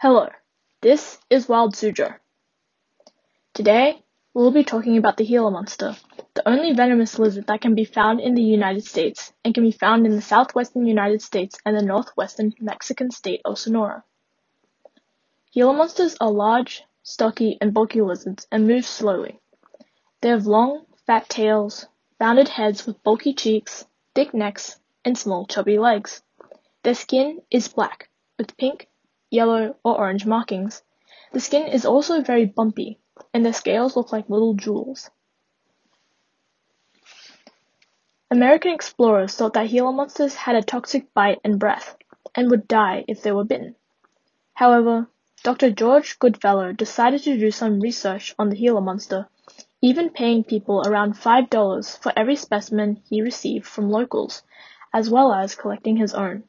Hello, this is Wild Suzhou. Today, we'll be talking about the Gila monster, the only venomous lizard that can be found in the United States and can be found in the southwestern United States and the northwestern Mexican state of Sonora. Gila monsters are large, stocky, and bulky lizards and move slowly. They have long, fat tails, rounded heads with bulky cheeks, thick necks, and small, chubby legs. Their skin is black, with pink, yellow, or orange markings. The skin is also very bumpy, and the scales look like little jewels. American explorers thought that Gila monsters had a toxic bite and breath, and would die if they were bitten. However, Dr. George Goodfellow decided to do some research on the Gila monster, even paying people around $5 for every specimen he received from locals, as well as collecting his own.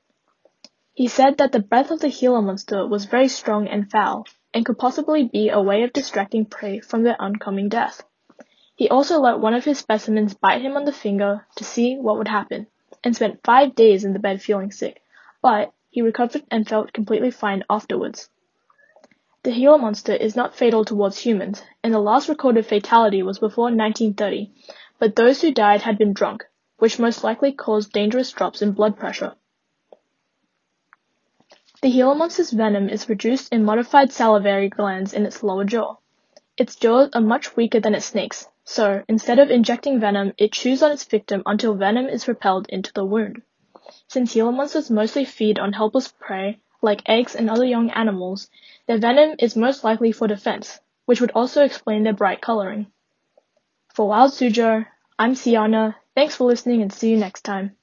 He said that the breath of the Gila monster was very strong and foul, and could possibly be a way of distracting prey from their oncoming death. He also let one of his specimens bite him on the finger to see what would happen, and spent five days in the bed feeling sick, but he recovered and felt completely fine afterwards. The Gila monster is not fatal towards humans, and the last recorded fatality was before 1930, but those who died had been drunk, which most likely caused dangerous drops in blood pressure. The Gila monster's venom is produced in modified salivary glands in its lower jaw. Its jaws are much weaker than its snake's, so instead of injecting venom, it chews on its victim until venom is repelled into the wound. Since Gila monsters mostly feed on helpless prey, like eggs and other young animals, their venom is most likely for defense, which would also explain their bright coloring. For Wild Suzhou, I'm Siana. Thanks for listening and see you next time.